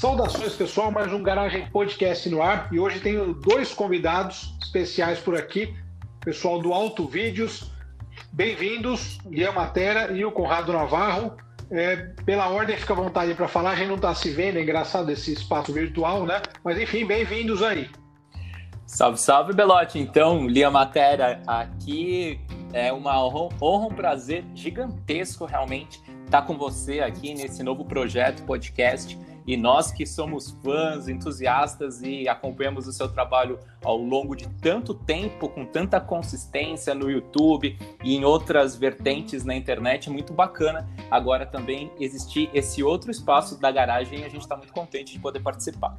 Saudações, pessoal, mais um Garagem Podcast no ar. E hoje tenho dois convidados especiais por aqui, pessoal do Alto Vídeos. Bem-vindos, Guilherme Matera e o Conrado Navarro. É, pela ordem, fica à vontade para falar. A gente não está se vendo, é engraçado esse espaço virtual, né? Mas enfim, bem-vindos aí. Salve, salve, Belote. Então, Lia Matera aqui. É uma honra, honra, um prazer gigantesco realmente estar com você aqui nesse novo projeto podcast e nós que somos fãs, entusiastas e acompanhamos o seu trabalho ao longo de tanto tempo, com tanta consistência no YouTube e em outras vertentes na internet, é muito bacana agora também existir esse outro espaço da garagem e a gente está muito contente de poder participar.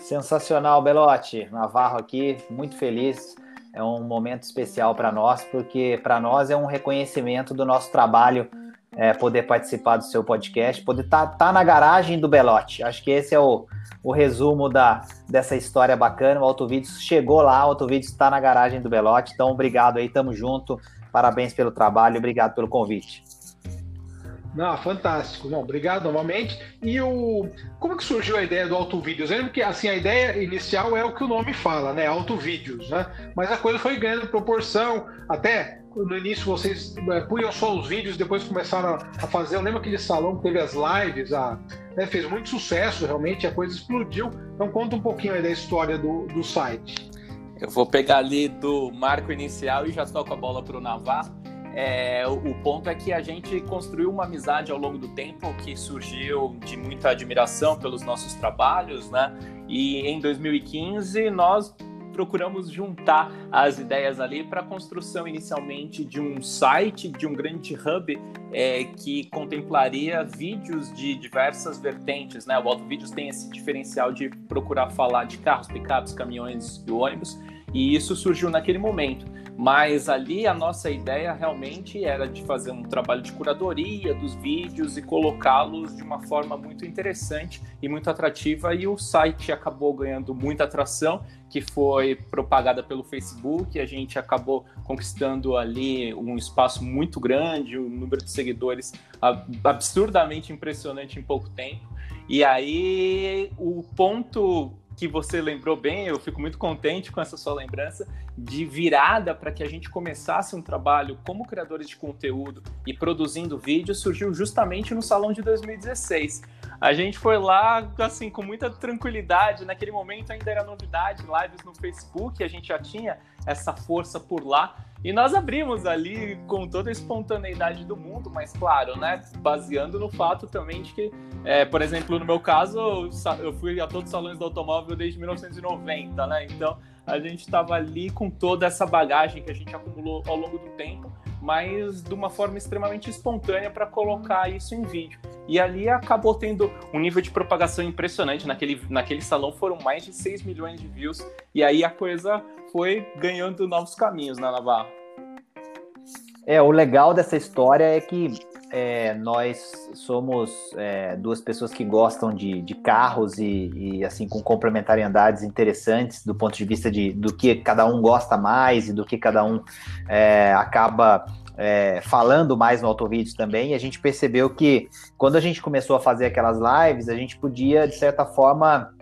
Sensacional, Belote. Navarro aqui, muito feliz. É um momento especial para nós, porque para nós é um reconhecimento do nosso trabalho é, poder participar do seu podcast, poder estar tá, tá na garagem do Belote. Acho que esse é o, o resumo da, dessa história bacana. O Autovídeos chegou lá, o Autovídeos está na garagem do Belote. Então, obrigado aí, tamo junto. Parabéns pelo trabalho, obrigado pelo convite. Não, fantástico. Não, obrigado novamente. E o como que surgiu a ideia do Autovídeos? Lembro que assim a ideia inicial é o que o nome fala, né? Autovídeos, né? Mas a coisa foi ganhando proporção, até no início vocês é, punham só os vídeos, depois começaram a fazer. Eu lembro aquele salão que teve as lives, a, né, fez muito sucesso realmente, a coisa explodiu. Então conta um pouquinho aí da história do, do site. Eu vou pegar ali do marco inicial e já toco a bola para o Navarro. É, o, ponto é que a gente construiu uma amizade ao longo do tempo que surgiu de muita admiração pelos nossos trabalhos, né? E em 2015 nós procuramos juntar as ideias ali para a construção inicialmente de um site, de um grande hub é, que contemplaria vídeos de diversas vertentes. Né? O Auto Vídeos tem esse diferencial de procurar falar de carros, picapes, caminhões e ônibus, e isso surgiu naquele momento. Mas ali a nossa ideia realmente era de fazer um trabalho de curadoria dos vídeos e colocá-los de uma forma muito interessante e muito atrativa. E o site acabou ganhando muita atração, que foi propagada pelo Facebook. A gente acabou conquistando ali um espaço muito grande, um número de seguidores absurdamente impressionante em pouco tempo. E aí o ponto que você lembrou bem, eu fico muito contente com essa sua lembrança, de virada para que a gente começasse um trabalho como criadores de conteúdo e produzindo vídeo, surgiu justamente no Salão de 2016. A gente foi lá, assim, com muita tranquilidade, naquele momento ainda era novidade, lives no Facebook, a gente já tinha essa força por lá, e nós abrimos ali com toda a espontaneidade do mundo, mas claro, né, baseando no fato também de que, é, por exemplo, no meu caso, eu fui a todos os salões do automóvel desde 1990, né? Então a gente estava ali com toda essa bagagem que a gente acumulou ao longo do tempo, mas de uma forma extremamente espontânea para colocar isso em vídeo. E ali acabou tendo um nível de propagação impressionante. Naquele, naquele salão foram mais de 6 milhões de views, e aí a coisa foi ganhando novos caminhos na Navarra. É, o legal dessa história é que é, nós somos é, duas pessoas que gostam de, de carros e, e, assim com complementariedades interessantes do ponto de vista de, do que cada um gosta mais e do que cada um é, acaba é, falando mais no Autovídeos também. E a gente percebeu que quando a gente começou a fazer aquelas lives, a gente podia, de certa forma,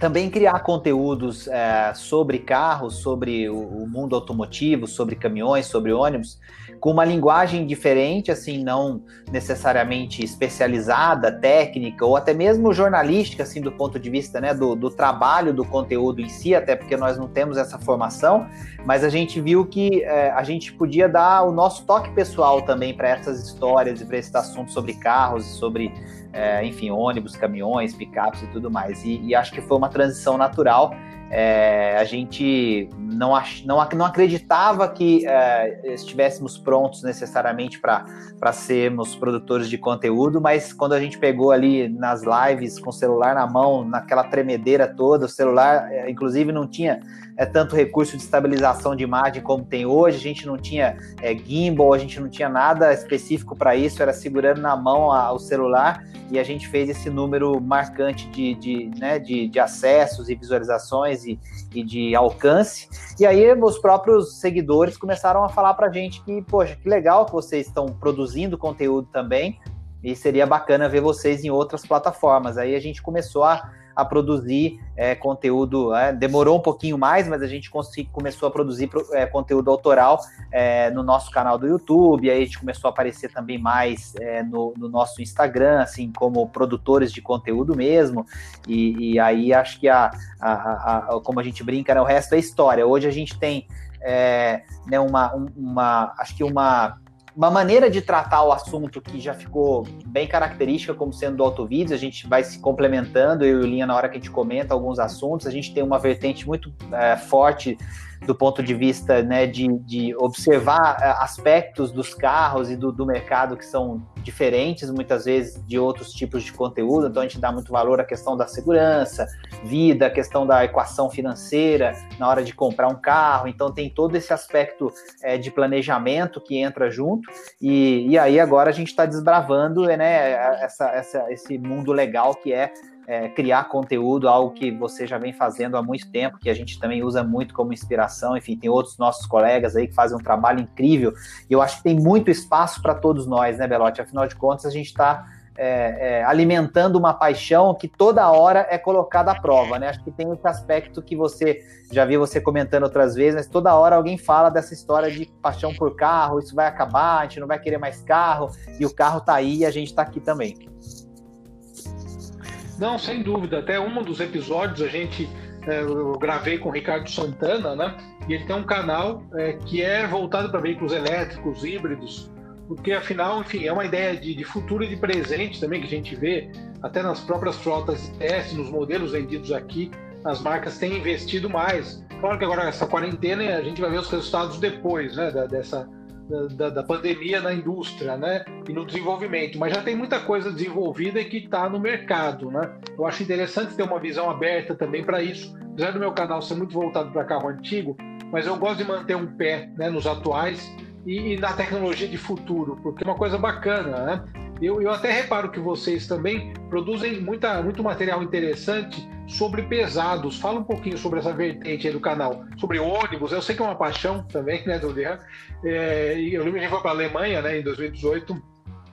também criar conteúdos é, sobre carros, sobre o, o, mundo automotivo, sobre caminhões, sobre ônibus, com uma linguagem diferente, assim, não necessariamente especializada, técnica, ou até mesmo jornalística, assim, do ponto de vista né, do, do trabalho do conteúdo em si, até porque nós não temos essa formação, mas a gente viu que é, a gente podia dar o nosso toque pessoal também para essas histórias e para esse assunto sobre carros, sobre é, enfim, ônibus, caminhões, picapes e tudo mais. E, e acho que foi uma transição natural. É, a gente não, ach, não, não acreditava que é, estivéssemos prontos necessariamente para sermos produtores de conteúdo, mas quando a gente pegou ali nas lives com o celular na mão, naquela tremedeira toda, o celular, é, inclusive, não tinha é, tanto recurso de estabilização de imagem como tem hoje, a gente não tinha é, gimbal, a gente não tinha nada específico para isso, era segurando na mão a, o celular e a gente fez esse número marcante de, de, né, de, de acessos e visualizações e, e, de alcance. E aí os próprios seguidores começaram a falar para a gente que, poxa, que legal que vocês estão produzindo conteúdo também. e seria bacana ver vocês em outras plataformas. Aí a gente começou a, a produzir é, conteúdo, é, demorou um pouquinho mais, mas a gente começou a produzir é, conteúdo autoral é, no nosso canal do YouTube, aí a gente começou a aparecer também mais é, no, no, nosso Instagram, assim, como produtores de conteúdo mesmo, e, e aí acho que a, a, a, como a gente brinca, né, o resto é história. Hoje a gente tem é, né, uma, uma, acho que uma uma maneira de tratar o assunto que já ficou bem característica como sendo do autovídeos, a gente vai se complementando, eu e o Linha, na hora que a gente comenta alguns assuntos, a gente tem uma vertente muito é, forte do ponto de vista né, de, de observar é, aspectos dos carros e do, do, mercado que são diferentes, muitas vezes, de outros tipos de conteúdo. Então, a gente dá muito valor à questão da segurança, vida, a questão da equação financeira na hora de comprar um carro. Então, tem todo esse aspecto é, de planejamento que entra junto. E, e aí, agora, a gente está desbravando né, essa, essa, esse mundo legal que é é, criar conteúdo, algo que você já vem fazendo há muito tempo, que a gente também usa muito como inspiração. Enfim, tem outros nossos colegas aí que fazem um trabalho incrível. E eu acho que tem muito espaço para todos nós, né, Belote? Afinal de contas, a gente está é, é, alimentando uma paixão que toda hora é colocada à prova, né? Acho que tem esse aspecto que você já vi você comentando outras vezes, mas toda hora alguém fala dessa história de paixão por carro, isso vai acabar, a gente não vai querer mais carro, e o carro tá aí e a gente tá aqui também. Não, sem dúvida. Até um dos episódios a gente é, eu gravei com o Ricardo Santana, né? E ele tem um canal é, que é voltado para veículos elétricos, híbridos, porque afinal, enfim, é uma ideia de, de, futuro e de presente também que a gente vê até nas próprias frotas de teste, nos modelos vendidos aqui, as marcas têm investido mais. Claro que agora essa quarentena a gente vai ver os resultados depois, né? Da, dessa da, da, pandemia na indústria, né? E no desenvolvimento, mas já tem muita coisa desenvolvida e que está no mercado, né? Eu acho interessante ter uma visão aberta também para isso. Apesar do meu canal ser muito voltado para carro antigo, mas eu gosto de manter um pé né, nos atuais e, e na tecnologia de futuro, porque é uma coisa bacana, né? Eu, eu até reparo que vocês também produzem muita, muito material interessante sobre pesados. Fala um pouquinho sobre essa vertente aí do canal. Sobre ônibus, eu sei que é uma paixão também, né, do Leandro. É, eu lembro que a gente para a Alemanha, né, em 2018,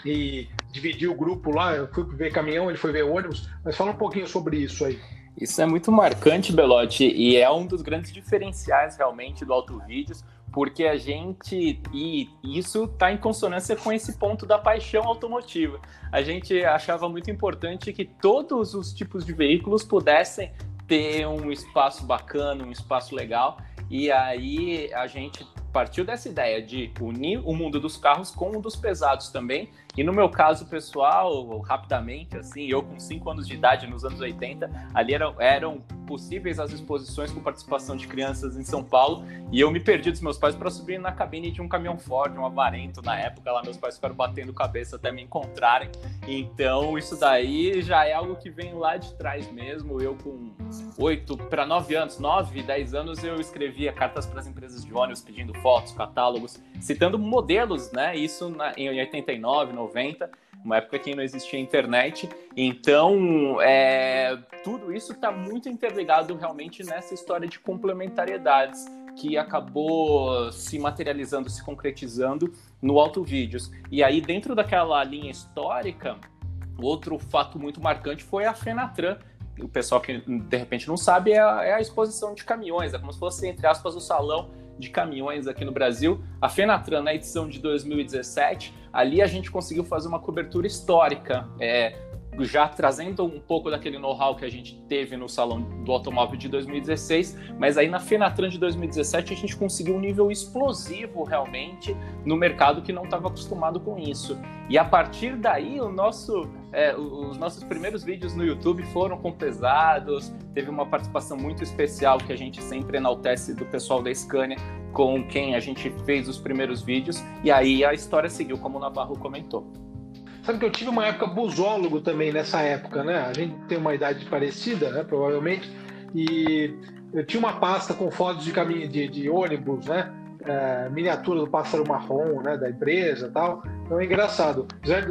e dividiu o grupo lá. Eu fui ver caminhão, ele foi ver ônibus. Mas fala um pouquinho sobre isso aí. Isso é muito marcante, Belotti, e é um dos grandes diferenciais realmente do Auto Vídeos, porque a gente e isso está em consonância com esse ponto da paixão automotiva. A gente achava muito importante que todos os tipos de veículos pudessem ter um espaço bacana, um espaço legal, e aí a gente partiu dessa ideia de unir o mundo dos carros com o dos pesados também. E no meu caso pessoal, rapidamente, assim, eu com 5 anos de idade, nos anos 80, ali eram, eram possíveis as exposições com participação de crianças em São Paulo, e eu me perdi dos meus pais para subir na cabine de um caminhão Ford, um Avarento, na época lá meus pais ficaram batendo cabeça até me encontrarem. Então isso daí já é algo que vem lá de trás mesmo. Eu com 8 para 9 anos, 9, 10 anos, eu escrevia cartas para as empresas de ônibus pedindo fotos, catálogos, citando modelos, né? Isso na, em 89, 90 uma época que não existia internet. Então, é, tudo isso está muito interligado realmente nessa história de complementariedades que acabou se materializando, se concretizando no Auto Vídeos. E aí, dentro daquela linha histórica, outro fato muito marcante foi a Fenatran. O pessoal que de repente não sabe é a, é a exposição de caminhões, é como se fosse, entre aspas, o salão de caminhões aqui no Brasil. A Fenatran, na edição de 2017, ali a gente conseguiu fazer uma cobertura histórica, é, já trazendo um pouco daquele know-how que a gente teve no Salão do Automóvel de 2016, mas aí na Fenatran de 2017 a gente conseguiu um nível explosivo realmente no mercado que não estava acostumado com isso. E a partir daí o nosso, é, os nossos primeiros vídeos no YouTube foram com pesados, teve uma participação muito especial que a gente sempre enaltece do pessoal da Scania, com quem a gente fez os primeiros vídeos, e aí a história seguiu, como o Navarro comentou. Sabe que eu tive uma época busólogo também nessa época, né? A gente tem uma idade parecida, né? Provavelmente. E eu tinha uma pasta com fotos de caminho de, de ônibus, né? É, miniatura do pássaro marrom, né? Da empresa, tal. Então é engraçado.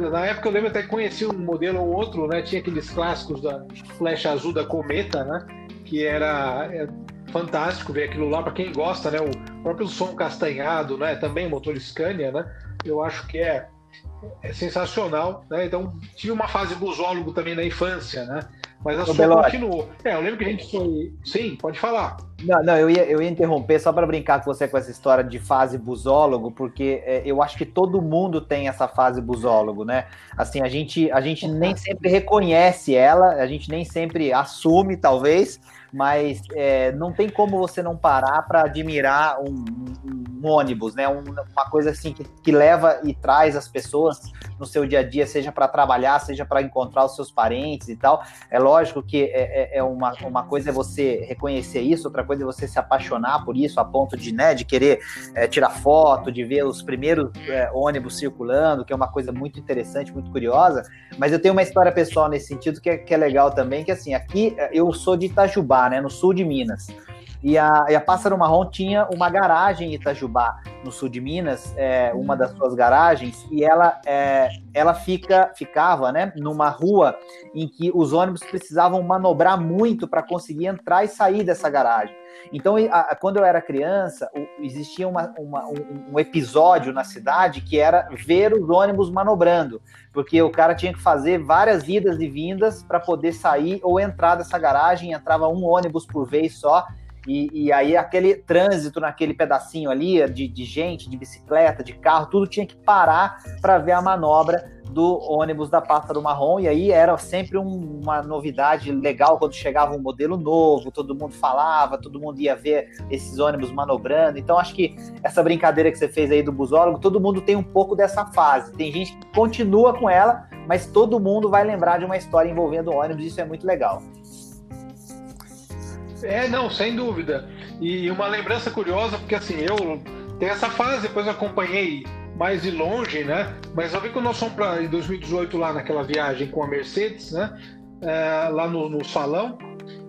Na época eu lembro até que conheci um modelo ou outro, né? Tinha aqueles clássicos da flecha azul da Cometa, né? Que era é, fantástico ver aquilo lá para quem gosta, né? O próprio som castanhado, né? Também motor Scania, né? Eu acho que é é sensacional, né? Então tive uma fase busólogo também na infância, né? Mas a Ô, sua continuou. É, eu lembro que a gente foi. Sim, pode falar. Não, não, eu ia, eu ia interromper só para brincar com você com essa história de fase busólogo, porque é, eu acho que todo mundo tem essa fase busólogo, né? Assim, a gente, a gente nem sempre reconhece ela, a gente nem sempre assume, talvez, mas é, não tem como você não parar para admirar um, um- um ônibus, né? Um- uma coisa assim que, que leva e traz as pessoas no seu dia a dia, seja para trabalhar, seja para encontrar os seus parentes e tal. É lógico que é, é- é uma, uma coisa é você reconhecer isso, outra coisa é você se apaixonar por isso, a ponto de, né, de querer é, tirar foto, de ver os primeiros é, ônibus circulando, que é uma coisa muito interessante, muito curiosa. Mas eu tenho uma história pessoal nesse sentido que é, que é legal também, que assim, aqui é, eu sou de Itajubá, né, no sul de Minas. E a, e a Pássaro Marrom tinha uma garagem em Itajubá, no sul de Minas, é, uma das suas garagens, e ela, é, ela fica, ficava né, numa rua em que os ônibus precisavam manobrar muito para conseguir entrar e sair dessa garagem. Então, a- a- quando eu era criança, o- existia uma- uma- um, um episódio na cidade que era ver os ônibus manobrando, porque o cara tinha que fazer várias idas e vindas para poder sair ou entrar dessa garagem, entrava um ônibus por vez só. E, e aí aquele trânsito naquele pedacinho ali de, de gente, de bicicleta, de carro, tudo tinha que parar para ver a manobra do ônibus da Pássaro Marrom, e aí era sempre um- uma novidade legal quando chegava um modelo novo, todo mundo falava, todo mundo ia ver esses ônibus manobrando. Então acho que essa brincadeira que você fez aí do busólogo, todo mundo tem um pouco dessa fase. Tem gente que continua com ela, mas todo mundo vai lembrar de uma história envolvendo ônibus, isso é muito legal. É, não, sem dúvida. E uma lembrança curiosa, porque assim, eu tenho essa fase, depois acompanhei mais de longe, né? Mas eu vi que nós fomos para em 2018 lá naquela viagem com a Mercedes, né? É, lá no, no salão.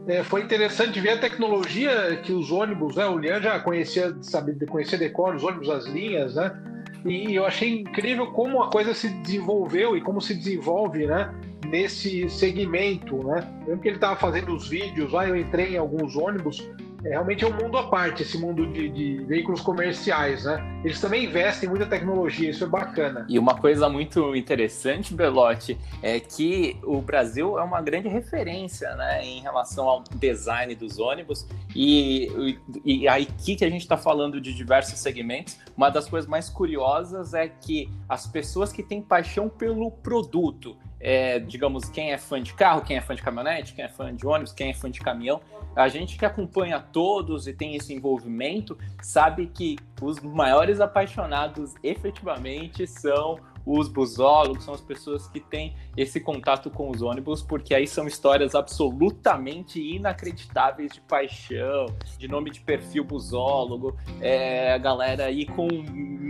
É, foi interessante ver a tecnologia que os ônibus, né? O Lian já conhecia, sabe, conhecia decor os ônibus, as linhas, né? E eu achei incrível como a coisa se desenvolveu e como se desenvolve, né? Nesse segmento, né? Lembro que ele estava fazendo os vídeos lá, eu entrei em alguns ônibus. É, realmente é um mundo à parte, esse mundo de, de veículos comerciais, né? Eles também investem em muita tecnologia, isso é bacana. E uma coisa muito interessante, Belotti, é que o Brasil é uma grande referência né, em relação ao design dos ônibus. E, e, e aqui que a gente está falando de diversos segmentos, uma das coisas mais curiosas é que as pessoas que têm paixão pelo produto, é, digamos, quem é fã de carro, quem é fã de caminhonete, quem é fã de ônibus, quem é fã de caminhão, a gente que acompanha todos e tem esse envolvimento sabe que os maiores apaixonados efetivamente são os busólogos, são as pessoas que têm esse contato com os ônibus, porque aí são histórias absolutamente inacreditáveis de paixão, de nome de perfil busólogo, é, a galera aí com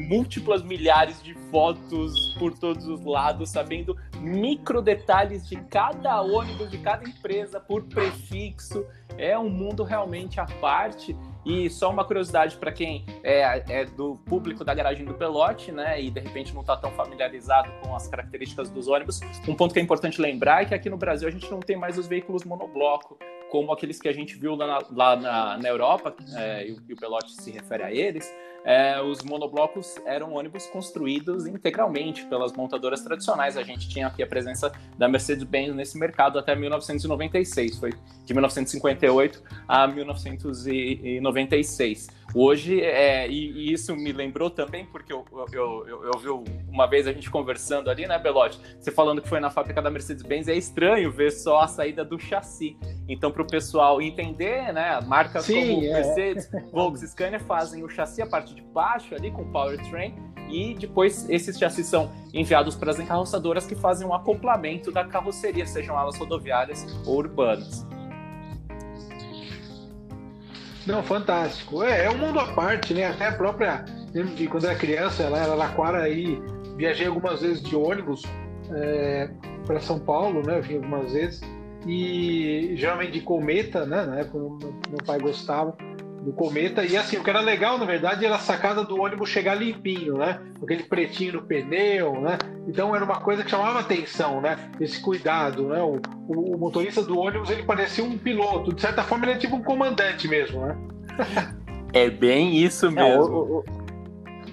múltiplas milhares de fotos por todos os lados, sabendo micro detalhes de cada ônibus, de cada empresa, por prefixo. É um mundo realmente à parte. E só uma curiosidade para quem é, é, do público da garagem do Pelote, né, e de repente não está tão familiarizado com as características dos ônibus, um ponto que é importante lembrar é que aqui no Brasil a gente não tem mais os veículos monobloco, como aqueles que a gente viu lá na, lá na, na Europa, é, e, o, e o Pelote se refere a eles. É, os monoblocos eram ônibus construídos integralmente pelas montadoras tradicionais. A gente tinha aqui a presença da Mercedes-Benz nesse mercado até 1996, foi de 1958 a 1996. Hoje, é, e, e, isso me lembrou também, porque eu, eu, eu, eu, vi uma vez a gente conversando ali, né, Belote? Você falando que foi na fábrica da Mercedes-Benz, é estranho ver só a saída do chassi. Então, para o pessoal entender, né, marcas Sim, como é. Mercedes, Volkswagen, Scania fazem o chassi a parte de baixo ali com o powertrain e depois esses chassis são enviados para as encarroçadoras que fazem um acoplamento da carroceria, sejam elas rodoviárias ou urbanas. Não, fantástico. É, é um mundo à parte, né? Até a própria. Lembro quando era criança, ela era Laquara aí, viajei algumas vezes de ônibus é, para São Paulo, né? Vim algumas vezes. E geralmente de cometa, né? Na época meu pai gostava do cometa. E assim, o que era legal, na verdade, era a sacada do ônibus chegar limpinho, né? Com aquele pretinho no pneu, né? Então era uma coisa que chamava atenção, né? Esse cuidado, né? O, o, o motorista do ônibus, ele parecia um piloto. De certa forma, ele é tipo um comandante mesmo, né? É bem isso mesmo. É, o, o,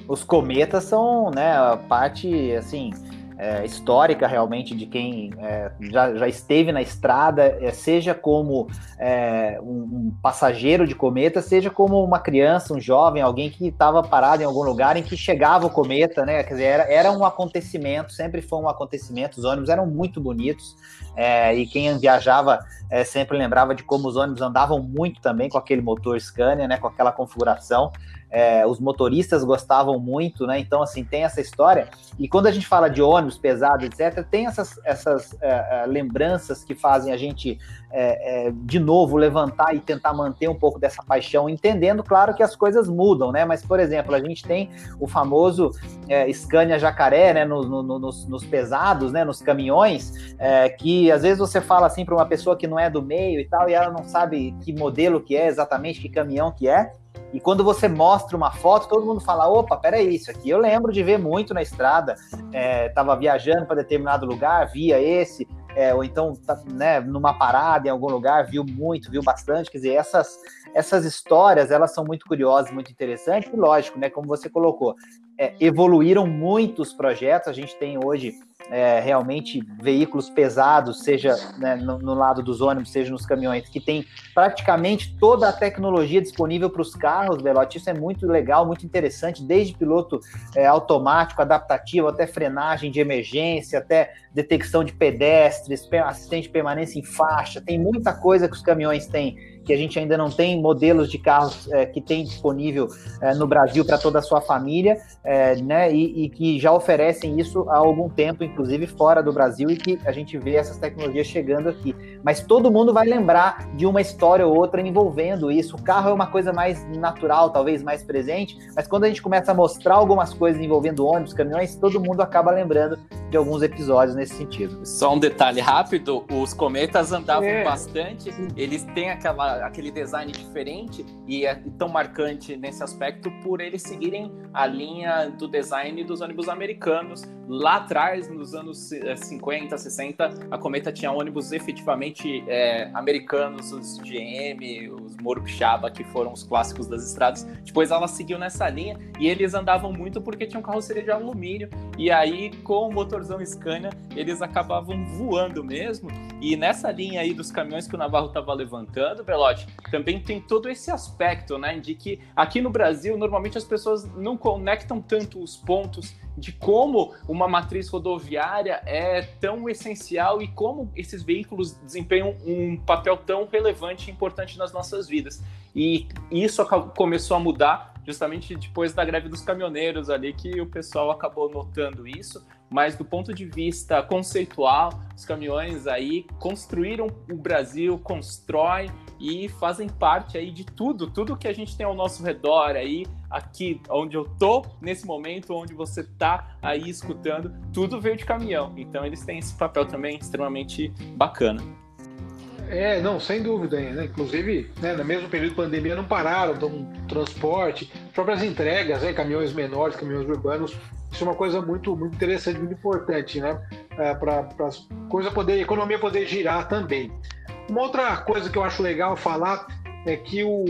os cometas são, né, a parte, assim, é, histórica realmente de quem é, já, já, esteve na estrada, é, seja como é, um, um, passageiro de cometa, seja como uma criança, um jovem, alguém que estava parado em algum lugar em que chegava o cometa, né? Quer dizer, era, era um acontecimento, sempre foi um acontecimento. Os ônibus eram muito bonitos é, e quem viajava é, sempre lembrava de como os ônibus andavam muito também com aquele motor Scania, né? Com aquela configuração é, os motoristas gostavam muito, né? Então, assim, tem essa história. E quando a gente fala de ônibus pesado, etc., tem essas, essas é, é, lembranças que fazem a gente, é, é, de novo, levantar e tentar manter um pouco dessa paixão, entendendo, claro, que as coisas mudam, né? Mas, por exemplo, a gente tem o famoso é, Scania Jacaré, né? No, no, nos, nos, pesados, né? Nos caminhões, que às vezes você fala assim para uma pessoa que não é do meio e tal, e ela não sabe que modelo que é exatamente, que caminhão que é. E quando você mostra uma foto, todo mundo fala: opa, peraí, isso aqui eu lembro de ver muito na estrada. Estava é, viajando para determinado lugar, via esse, é, ou então tá, né, numa parada em algum lugar, viu muito, viu bastante. Quer dizer, essas, essas histórias elas são muito curiosas, muito interessantes, e lógico, né, como você colocou, é, evoluíram muitos projetos. A gente tem hoje é, realmente veículos pesados, seja né, no, no, lado dos ônibus, seja nos caminhões, que tem praticamente toda a tecnologia disponível para os carros, Belote. Isso é muito legal, muito interessante, desde piloto é, automático, adaptativo, até frenagem de emergência, até detecção de pedestres, assistente de permanência em faixa. Tem muita coisa que os caminhões têm que a gente ainda não tem modelos de carros é, que tem disponível é, no Brasil para toda a sua família, é, né, e, e, que já oferecem isso há algum tempo, inclusive fora do Brasil, e que a gente vê essas tecnologias chegando aqui. Mas todo mundo vai lembrar de uma história ou outra envolvendo isso. O carro é uma coisa mais natural, talvez mais presente, mas quando a gente começa a mostrar algumas coisas envolvendo ônibus, caminhões, todo mundo acaba lembrando de alguns episódios nesse sentido. Só um detalhe rápido: os cometas andavam é. bastante, eles têm aquela aquele design diferente e é tão marcante nesse aspecto por eles seguirem a linha do design dos ônibus americanos. Lá atrás, nos anos 50, 60, eh, a Cometa tinha ônibus efetivamente é, americanos, os GM, os Morupixaba, que foram os clássicos das estradas. Depois ela seguiu nessa linha e eles andavam muito porque tinham carroceria de alumínio e aí com o motorzão Scania eles acabavam voando mesmo. E nessa linha aí dos caminhões que o Navarro estava levantando, pelo também tem todo esse aspecto, né, de que aqui no Brasil normalmente as pessoas não conectam tanto os pontos de como uma matriz rodoviária é tão essencial e como esses veículos desempenham um papel tão relevante e importante nas nossas vidas. E isso começou a mudar justamente depois da greve dos caminhoneiros ali que o pessoal acabou notando isso, mas do ponto de vista conceitual, os caminhões aí construíram o Brasil, constroem e fazem parte aí de tudo, tudo que a gente tem ao nosso redor aí, aqui onde eu tô nesse momento, onde você tá aí escutando, tudo veio de caminhão. Então eles têm esse papel também extremamente bacana. É, não, sem dúvida, né? Inclusive, né, no mesmo período de pandemia não pararam, então transporte, próprias entregas, né, caminhões menores, caminhões urbanos, isso é uma coisa muito, muito interessante, muito importante, né? É, para a a economia poder girar também. Uma outra coisa que eu acho legal falar é que o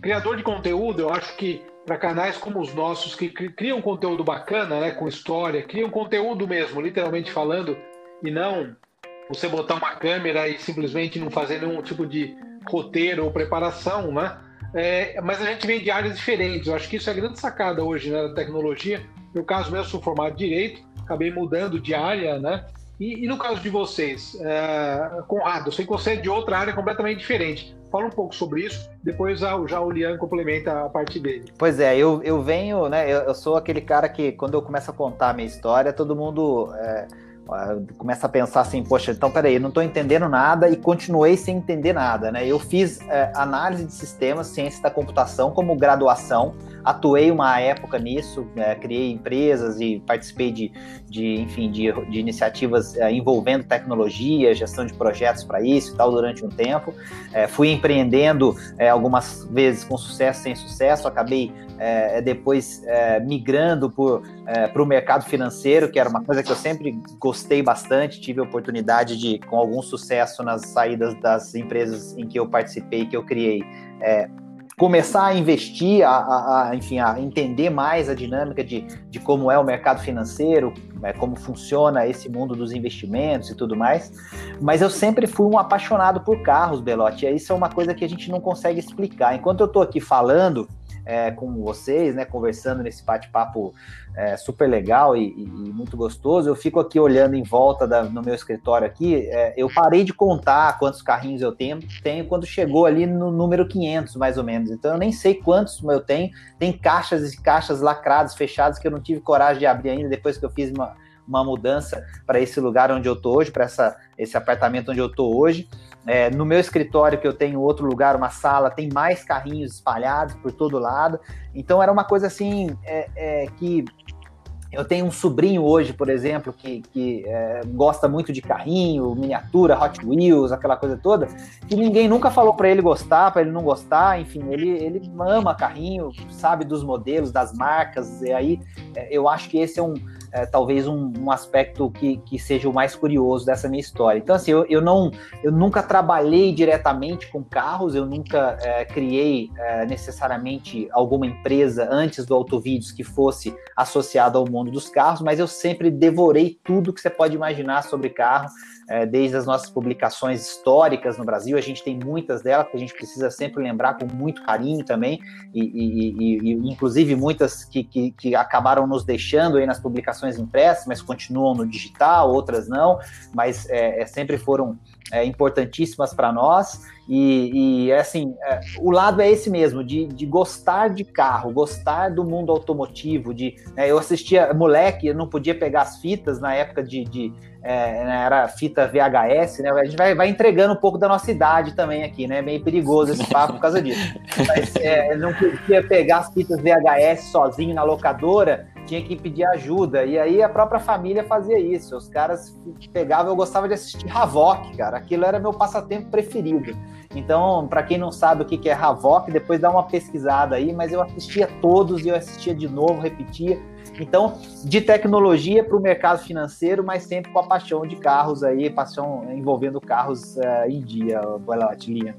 criador de conteúdo, eu acho que para canais como os nossos que criam conteúdo bacana, né, com história, criam conteúdo mesmo, literalmente falando, e não você botar uma câmera e simplesmente não fazer nenhum tipo de roteiro ou preparação, né? É, mas a gente vem de áreas diferentes. Eu acho que isso é a grande sacada hoje né, da tecnologia. No caso mesmo, sou formado direito, acabei mudando de área, né? E, e no caso de vocês, é, Conrado, eu sei que você é de outra área completamente diferente. Fala um pouco sobre isso, depois já, já o Lian complementa a parte dele. Pois é, eu, eu venho, né? Eu, eu, sou aquele cara que, quando eu começo a contar a minha história, todo mundo. É começa a pensar assim, poxa, então peraí, não estou entendendo nada e continuei sem entender nada, né? Eu fiz é, análise de sistemas, ciência da computação como graduação, atuei uma época nisso, é, criei empresas e participei de, de enfim, de, de iniciativas é, envolvendo tecnologia, gestão de projetos para isso e tal durante um tempo. É, fui empreendendo é, algumas vezes com sucesso, sem sucesso, acabei depois migrando para o mercado financeiro, que era uma coisa que eu sempre gostei bastante, tive a oportunidade de, com algum sucesso nas saídas das empresas em que eu participei, que eu criei, começar a investir, a, a, a, enfim, a entender mais a dinâmica de, de como é o mercado financeiro, é, como funciona esse mundo dos investimentos e tudo mais. Mas eu sempre fui um apaixonado por carros, Belotti. E isso é uma coisa que a gente não consegue explicar. Enquanto eu estou aqui falando, é, com vocês, né, conversando nesse bate-papo é, super legal e, e, muito gostoso. Eu fico aqui olhando em volta da, no meu escritório aqui. É, eu parei de contar quantos carrinhos eu tenho, tenho quando chegou ali no número 500, mais ou menos. Então eu nem sei quantos eu tenho. Tem caixas e caixas lacradas, fechadas, que eu não tive coragem de abrir ainda depois que eu fiz uma, uma mudança para esse lugar onde eu estou hoje, para esse apartamento onde eu estou hoje. É, no meu escritório, que eu tenho outro lugar, uma sala, tem mais carrinhos espalhados por todo lado. Então era uma coisa assim é, é, que eu tenho um sobrinho hoje, por exemplo, que, que é, gosta muito de carrinho, miniatura, Hot Wheels, aquela coisa toda, que ninguém nunca falou para ele gostar, para ele não gostar, enfim, ele, ele ama carrinho, sabe dos modelos, das marcas, e aí é, eu acho que esse é um, é, talvez um, um, aspecto que, que seja o mais curioso dessa minha história. Então, assim, eu, eu, não, eu nunca trabalhei diretamente com carros, eu nunca é, criei é, necessariamente alguma empresa antes do Autovídeos que fosse associada ao mundo dos carros, mas eu sempre devorei tudo que você pode imaginar sobre carro é, desde as nossas publicações históricas no Brasil, a gente tem muitas delas que a gente precisa sempre lembrar com muito carinho também, e, e, e inclusive muitas que, que, que, acabaram nos deixando aí nas publicações impressas, mas continuam no digital, outras não, mas é, é sempre foram é, importantíssimas para nós. E, e é assim, é, o lado é esse mesmo, de, de gostar de carro, gostar do mundo automotivo. De, né, eu assistia moleque, eu não podia pegar as fitas na época de, de é, né, era fita VHS, né? A gente vai, vai, entregando um pouco da nossa idade também aqui, né? Meio perigoso esse papo por causa disso. Mas é, não podia pegar as fitas VHS sozinho na locadora, tinha que pedir ajuda. E aí a própria família fazia isso. Os caras pegavam, eu gostava de assistir Havok, cara. Aquilo era meu passatempo preferido. Então, para quem não sabe o que é Havok, depois dá uma pesquisada aí, mas eu assistia todos e eu assistia de novo, repetia. Então, de tecnologia para o mercado financeiro, mas sempre com a paixão de carros aí, paixão envolvendo carros uh, em dia, Boilote, Linha.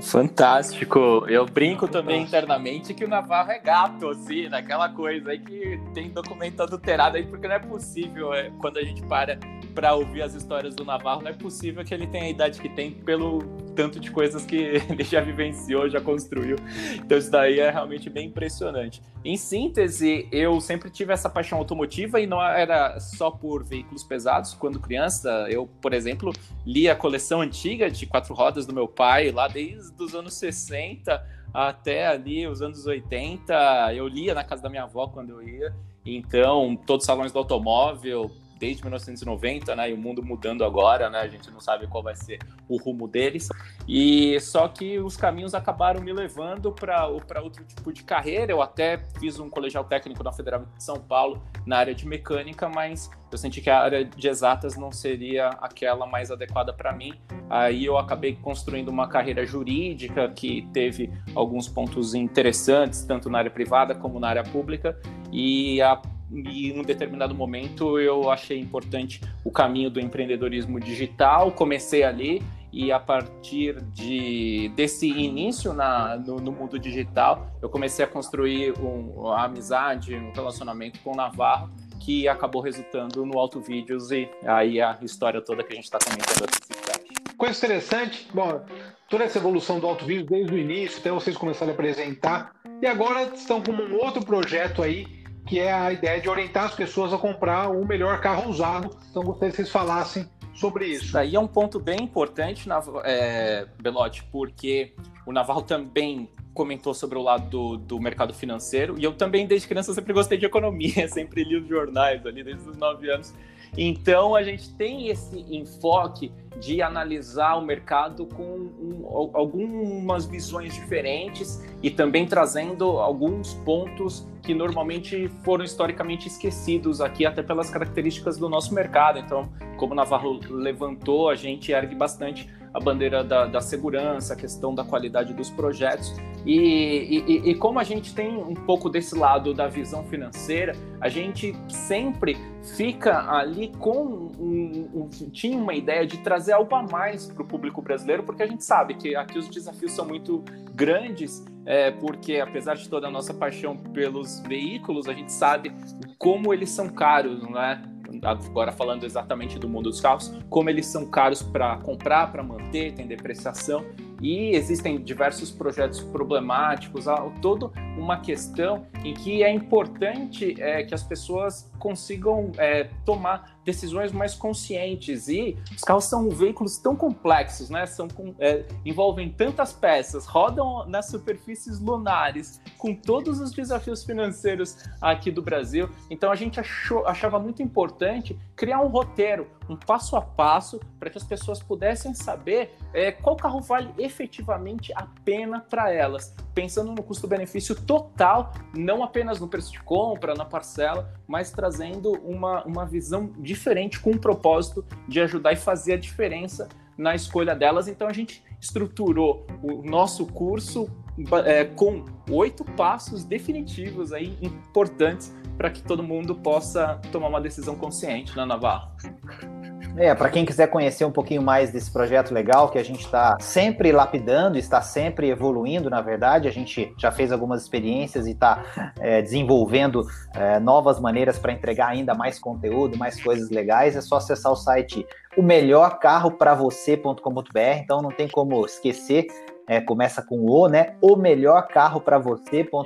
Fantástico. Eu brinco também internamente que o Navarro é gato, assim, naquela coisa aí que tem documento adulterado aí, porque não é possível, é, quando a gente para para ouvir as histórias do Navarro, não é possível que ele tenha a idade que tem pelo tanto de coisas que ele já vivenciou, já construiu. Então isso daí é realmente bem impressionante. Em síntese, eu sempre tive essa paixão automotiva e não era só por veículos pesados. Quando criança, eu, por exemplo, li a coleção antiga de quatro rodas do meu pai, lá desde os anos 60 até ali os anos 80. Eu lia na casa da minha avó quando eu ia. Então, todos os salões do automóvel, desde 1990, né? E o mundo mudando agora, né? A gente não sabe qual vai ser o rumo deles. E só que os caminhos acabaram me levando para outro tipo de carreira. Eu até fiz um colegial técnico na Federal de São Paulo na área de mecânica, mas eu senti que a área de exatas não seria aquela mais adequada para mim. Aí eu acabei construindo uma carreira jurídica que teve alguns pontos interessantes, tanto na área privada como na área pública. E a e em um determinado momento eu achei importante o caminho do empreendedorismo digital, comecei ali e a partir de, desse início na, no, no mundo digital, eu comecei a construir um, uma amizade, um relacionamento com o Navarro, que acabou resultando no Auto Vídeos e aí a história toda que a gente está comentando aqui. Coisa interessante, bom, toda essa evolução do Auto Vídeos desde o início, até vocês começarem a apresentar, e agora estão com um outro projeto aí, que é a ideia de orientar as pessoas a comprar o melhor carro usado. Então, gostaria que vocês falassem sobre isso. Isso aí é um ponto bem importante, é, Belotti, porque o Navarro também comentou sobre o lado do, do, mercado financeiro, e eu também, desde criança, sempre gostei de economia, sempre li os jornais ali, desde os nove anos. Então, a gente tem esse enfoque de analisar o mercado com um, algumas visões diferentes e também trazendo alguns pontos que normalmente foram historicamente esquecidos aqui, até pelas características do nosso mercado. Então, como o Navarro levantou, a gente ergue bastante a bandeira da, da segurança, a questão da qualidade dos projetos. E, e, e, como a gente tem um pouco desse lado da visão financeira, a gente sempre fica ali com um, um, tinha uma ideia de trazer algo a mais para o público brasileiro, porque a gente sabe que aqui os desafios são muito grandes, é, porque apesar de toda a nossa paixão pelos veículos, a gente sabe como eles são caros, não é? Agora falando exatamente do mundo dos carros, como eles são caros para comprar, para manter, tem depreciação. E existem diversos projetos problemáticos, toda uma questão em que é importante é, que as pessoas consigam é, tomar decisões mais conscientes e os carros são veículos tão complexos, né? São é, envolvem tantas peças, rodam nas superfícies lunares, com todos os desafios financeiros aqui do Brasil. Então a gente achou, achava muito importante criar um roteiro, um passo a passo para que as pessoas pudessem saber é, qual carro vale efetivamente a pena para elas, pensando no custo-benefício total, não apenas no preço de compra, na parcela, mas trazendo uma, uma visão diferente com o propósito de ajudar e fazer a diferença na escolha delas. Então a gente estruturou o nosso curso é, com oito passos definitivos aí importantes para que todo mundo possa tomar uma decisão consciente na Navarro. É, para quem quiser conhecer um pouquinho mais desse projeto legal que a gente está sempre lapidando, está sempre evoluindo, na verdade, a gente já fez algumas experiências e está é, desenvolvendo é, novas maneiras para entregar ainda mais conteúdo, mais coisas legais. É só acessar o site o melhor carro para você.com.br, então não tem como esquecer é, começa com o, né? O melhor carro para você.com.br.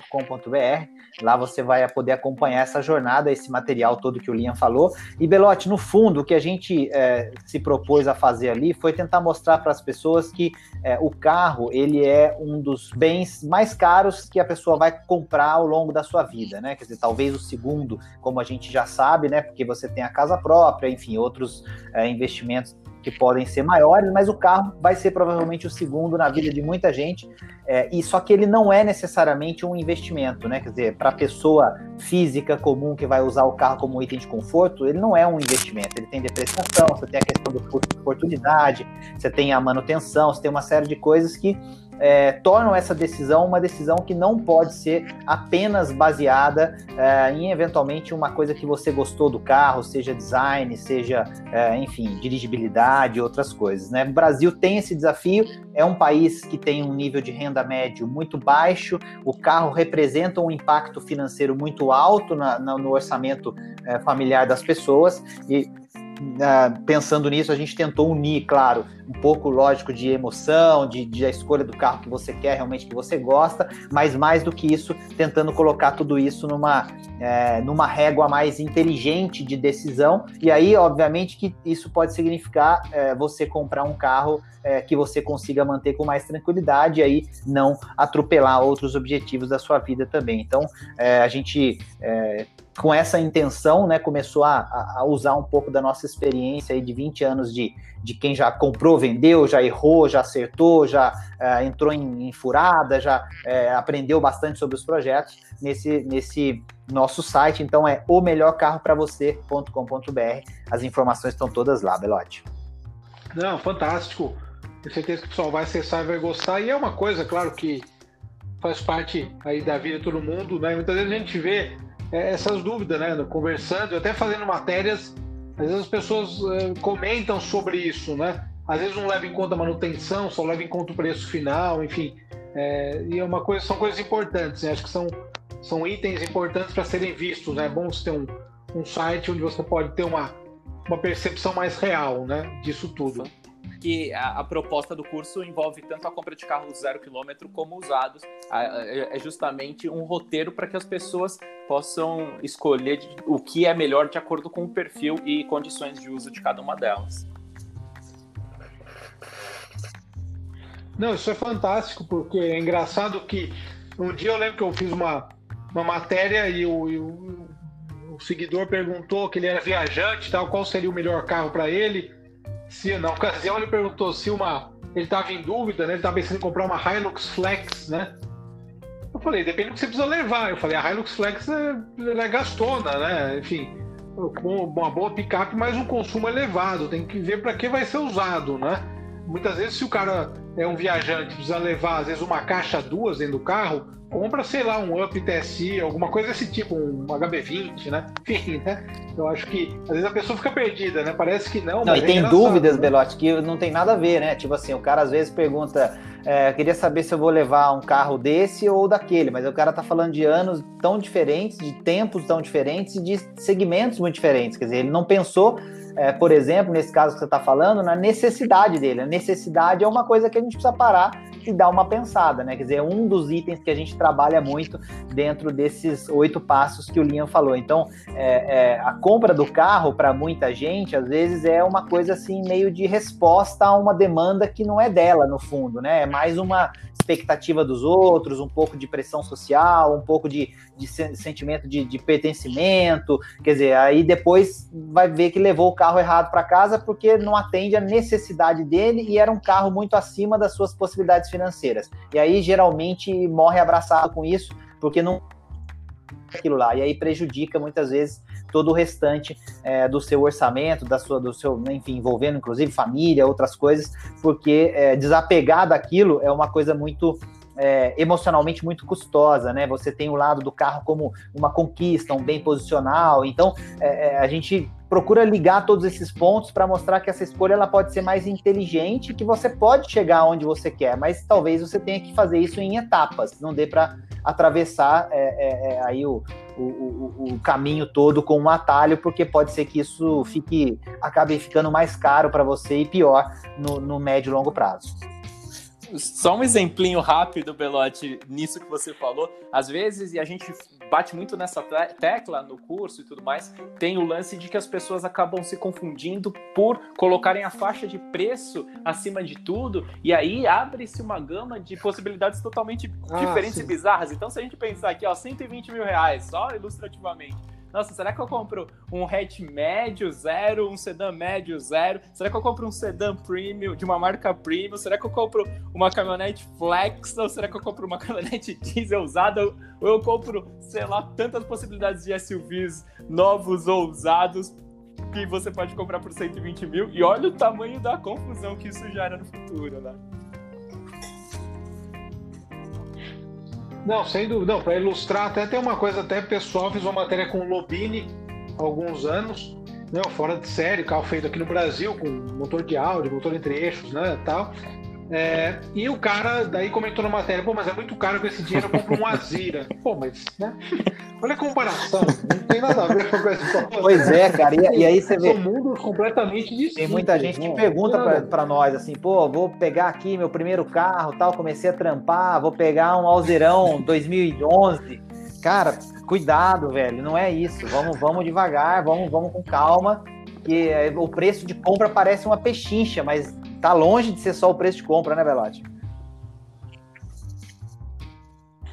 Lá você vai poder acompanhar essa jornada, esse material todo que o Liam falou. E Belote, no fundo, o que a gente é, se propôs a fazer ali foi tentar mostrar para as pessoas que é, o carro ele é um dos bens mais caros que a pessoa vai comprar ao longo da sua vida, né? Quer dizer, talvez o segundo, como a gente já sabe, né? Porque você tem a casa própria, enfim, outros é, investimentos que podem ser maiores, mas o carro vai ser provavelmente o segundo na vida de muita gente. É, e só que ele não é necessariamente um investimento, né? Quer dizer, para a pessoa física comum que vai usar o carro como item de conforto, ele não é um investimento. Ele tem depreciação, você tem a questão do custo de oportunidade, você tem a manutenção, você tem uma série de coisas que é, tornam essa decisão uma decisão que não pode ser apenas baseada é, em eventualmente uma coisa que você gostou do carro, seja design, seja, é, enfim, dirigibilidade, outras coisas. Né? O Brasil tem esse desafio, é um país que tem um nível de renda médio muito baixo, o carro representa um impacto financeiro muito alto na, na, no orçamento é, familiar das pessoas e pensando nisso, a gente tentou unir, claro, um pouco lógico de emoção, de, de, a escolha do carro que você quer, realmente que você gosta, mas mais do que isso, tentando colocar tudo isso numa, é, numa régua mais inteligente de decisão. E aí, obviamente, que isso pode significar é, você comprar um carro é, que você consiga manter com mais tranquilidade e aí não atropelar outros objetivos da sua vida também. Então, é, a gente é, com essa intenção, né, começou a, a, usar um pouco da nossa experiência aí de 20 anos de, de quem já comprou, vendeu, já errou, já acertou, já é, entrou em, em, furada, já é, aprendeu bastante sobre os projetos nesse, nesse nosso site. Então é o melhor carro para você.com.br. As informações estão todas lá, Belote. Não, fantástico. Tenho certeza que o pessoal vai acessar e vai gostar. E é uma coisa, claro, que faz parte aí da vida de todo mundo, né? Muitas vezes a gente vê essas dúvidas, né? Conversando, até fazendo matérias, às vezes as pessoas é, comentam sobre isso, né? Às vezes não leva em conta a manutenção, só leva em conta o preço final, enfim. É, e é uma coisa, são coisas importantes, né? acho que são, são itens importantes para serem vistos, né? É bom você ter um, um site onde você pode ter uma, uma percepção mais real, né? Disso tudo que a, a, proposta do curso envolve tanto a compra de carros zero quilômetro como usados. É, é justamente um roteiro para que as pessoas possam escolher o que é melhor de acordo com o perfil e condições de uso de cada uma delas. Não, isso é fantástico, porque é engraçado que um dia eu lembro que eu fiz uma, uma matéria e o, e o, o seguidor perguntou que ele era viajante tal, qual seria o melhor carro para ele se na ocasião ele perguntou se uma ele estava em dúvida, né? Ele estava pensando em comprar uma Hilux Flex, né? Eu falei, depende do que você precisa levar. Eu falei, a Hilux Flex é, é gastona, né? Enfim, com uma boa picape, mas um consumo elevado. Tem que ver para que vai ser usado, né? Muitas vezes, se o cara é um viajante, precisa levar, às vezes, uma caixa duas dentro do carro, compra, sei lá, um Up TSI, alguma coisa desse tipo, um HB20, né? Enfim, né? Eu acho que às vezes a pessoa fica perdida, né? Parece que não. Não, e é tem dúvidas, né? Belote, que não tem nada a ver, né? Tipo assim, o cara às vezes pergunta, é, queria saber se eu vou levar um carro desse ou daquele, mas o cara tá falando de anos tão diferentes, de tempos tão diferentes e de segmentos muito diferentes. Quer dizer, ele não pensou é, por exemplo, nesse caso que você está falando, na necessidade dele. A necessidade é uma coisa que a gente precisa parar e dar uma pensada, né? Quer dizer, é um dos itens que a gente trabalha muito dentro desses oito passos que o Liam falou. Então, é, é, a compra do carro para muita gente, às vezes, é uma coisa assim, meio de resposta a uma demanda que não é dela, no fundo, né? É mais uma expectativa dos outros, um pouco de pressão social, um pouco de, de sentimento de, de pertencimento. Quer dizer, aí depois vai ver que levou o carro errado para casa porque não atende a necessidade dele e era um carro muito acima das suas possibilidades financeiras. E aí geralmente morre abraçado com isso porque não aquilo lá e aí prejudica muitas vezes todo o restante é, do seu orçamento, da sua, do seu, enfim, envolvendo inclusive família, outras coisas, porque é, desapegar daquilo é uma coisa muito é, emocionalmente muito custosa, né? Você tem o lado do carro como uma conquista, um bem posicional. Então, é, é a gente procura ligar todos esses pontos para mostrar que essa escolha ela pode ser mais inteligente, que você pode chegar onde você quer, mas talvez você tenha que fazer isso em etapas, não dê para atravessar é, é, é, aí o, o, o, caminho todo com um atalho, porque pode ser que isso fique acabe ficando mais caro para você e pior no, no médio e longo prazo. Só um exemplinho rápido, Belote, nisso que você falou. Às vezes, e a gente bate muito nessa tecla no curso e tudo mais, tem o lance de que as pessoas acabam se confundindo por colocarem a faixa de preço acima de tudo, e aí abre-se uma gama de possibilidades totalmente ah, diferentes sim. e bizarras. Então, se a gente pensar aqui, ó, 120 mil reais, só ilustrativamente nossa, será que eu compro um hatch médio zero, um sedã médio zero? Será que eu compro um sedã premium de uma marca premium? Será que eu compro uma caminhonete flex? Ou será que eu compro uma caminhonete diesel usada? Ou eu compro, sei lá, tantas possibilidades de SUVs novos ou usados que você pode comprar por 120 mil? E olha o tamanho da confusão que isso gera no futuro, né? Não, sem dúvida. Não, para ilustrar, até tem uma coisa até pessoal, fiz uma matéria com o Lobini há alguns anos, né, fora de série, carro feito aqui no Brasil, com motor de áudio, motor entre eixos, né, tal. É, e o cara daí comentou na matéria, pô, mas é muito caro com esse dinheiro, eu compro um Azira. pô, mas, né? Olha a comparação, não tem nada a ver com essa Pois é, cara, e, e, aí você vê. São mundos completamente distintos. Tem muita gente que pergunta para nós assim, pô, vou pegar aqui meu primeiro carro, tal, comecei a trampar, vou pegar um Alzirão 2011. Cara, cuidado, velho, não é isso. Vamos, vamos devagar, vamos, vamos com calma, que o preço de compra parece uma pechincha, mas tá longe de ser só o preço de compra, né, Belotti?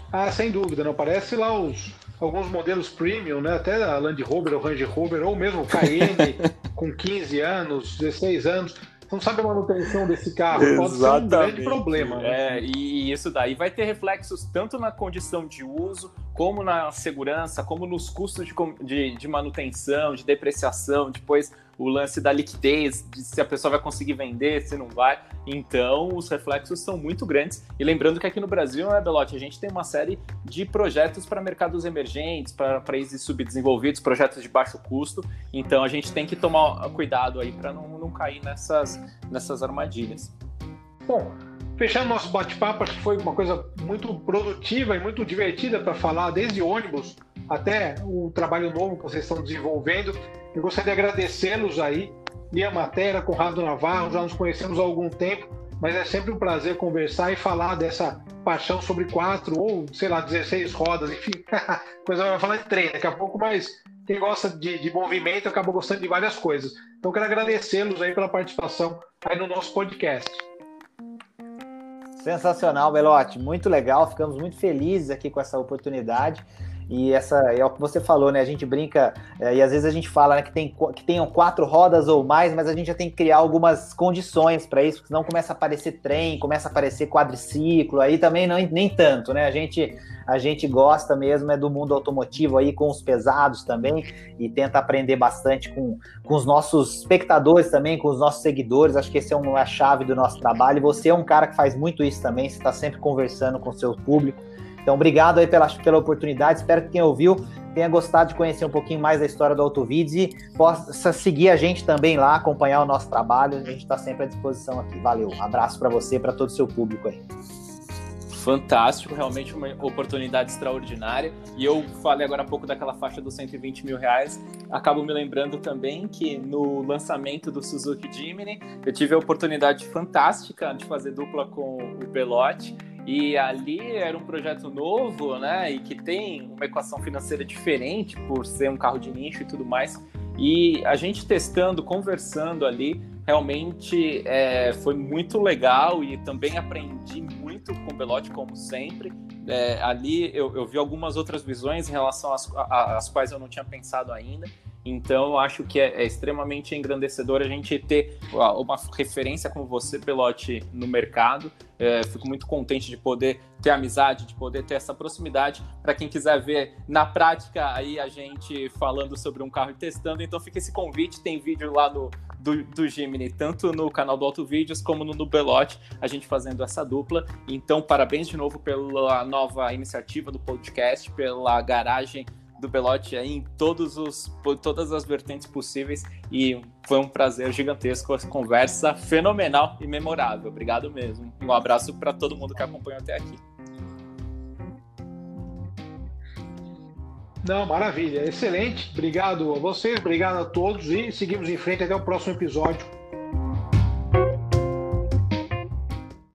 Ah, sem dúvida, não parece lá os alguns modelos premium, né? Até a Land Rover, o Range Rover, ou mesmo o Cayenne com 15 anos, 16 anos não sabe a manutenção desse carro, pode ser um grande problema. Né? É, e isso daí vai ter reflexos tanto na condição de uso, como na segurança, como nos custos de, de, de manutenção, de depreciação, depois o lance da liquidez, de se a pessoa vai conseguir vender, se não vai. Então, os reflexos são muito grandes. E lembrando que aqui no Brasil, né, Belote, a gente tem uma série de projetos para mercados emergentes, para países subdesenvolvidos, projetos de baixo custo. Então, a gente tem que tomar cuidado aí para não, não cair nessas, nessas armadilhas. Bom, fechando nosso bate-papo, acho que foi uma coisa muito produtiva e muito divertida para falar, desde ônibus até o trabalho novo que vocês estão desenvolvendo. Eu gostaria de agradecê-los aí. Lia Matéria, Conrado Navarro, já nos conhecemos há algum tempo, mas é sempre um prazer conversar e falar dessa paixão sobre quatro ou, sei lá, 16 rodas, enfim, coisa vai falar de trem daqui a pouco, mas quem gosta de, de movimento acaba gostando de várias coisas. Então, quero agradecê-los aí pela participação aí no nosso podcast. Sensacional, Belote, muito legal, ficamos muito felizes aqui com essa oportunidade. E essa é o que você falou, né? A gente brinca, é, e às vezes a gente fala né, que, tem, que tenham quatro rodas ou mais, mas a gente já tem que criar algumas condições para isso, senão começa a aparecer trem, começa a aparecer quadriciclo, aí também não, nem tanto, né? A gente, a gente gosta mesmo é do mundo automotivo aí, com os pesados também, e tenta aprender bastante com, com os nossos espectadores também, com os nossos seguidores. Acho que esse é uma chave do nosso trabalho. E você é um cara que faz muito isso também, você está sempre conversando com o seu público. Então, obrigado aí pela, pela oportunidade. Espero que quem ouviu tenha gostado de conhecer um pouquinho mais da história do Autovides e possa seguir a gente também lá, acompanhar o nosso trabalho. A gente está sempre à disposição aqui. Valeu. Um abraço para você e para todo o seu público aí. Fantástico, realmente uma oportunidade extraordinária. E eu falei agora há pouco daquela faixa dos 120 mil reais. Acabo me lembrando também que no lançamento do Suzuki Jimny, eu tive a oportunidade fantástica de fazer dupla com o Belotti e ali era um projeto novo, né? E que tem uma equação financeira diferente por ser um carro de nicho e tudo mais. E a gente testando, conversando ali, realmente é, foi muito legal e também aprendi muito com o Belotti, como sempre. É, ali eu, eu, vi algumas outras visões em relação às, às quais eu não tinha pensado ainda. Então, acho que é, é, extremamente engrandecedor a gente ter uma referência como você, Pelote, no mercado. É, fico muito contente de poder ter amizade, de poder ter essa proximidade. Para quem quiser ver na prática aí a gente falando sobre um carro e testando, então fica esse convite. Tem vídeo lá no, do, do Gemini, tanto no canal do Auto Vídeos como no, no Belote, a gente fazendo essa dupla. Então, parabéns de novo pela nova iniciativa do podcast, pela garagem do Belotti aí em todos os, todas as vertentes possíveis e foi um prazer gigantesco, conversa fenomenal e memorável. Obrigado mesmo. Um abraço para todo mundo que acompanhou até aqui. Não, maravilha, excelente. Obrigado a vocês, obrigado a todos e seguimos em frente até o próximo episódio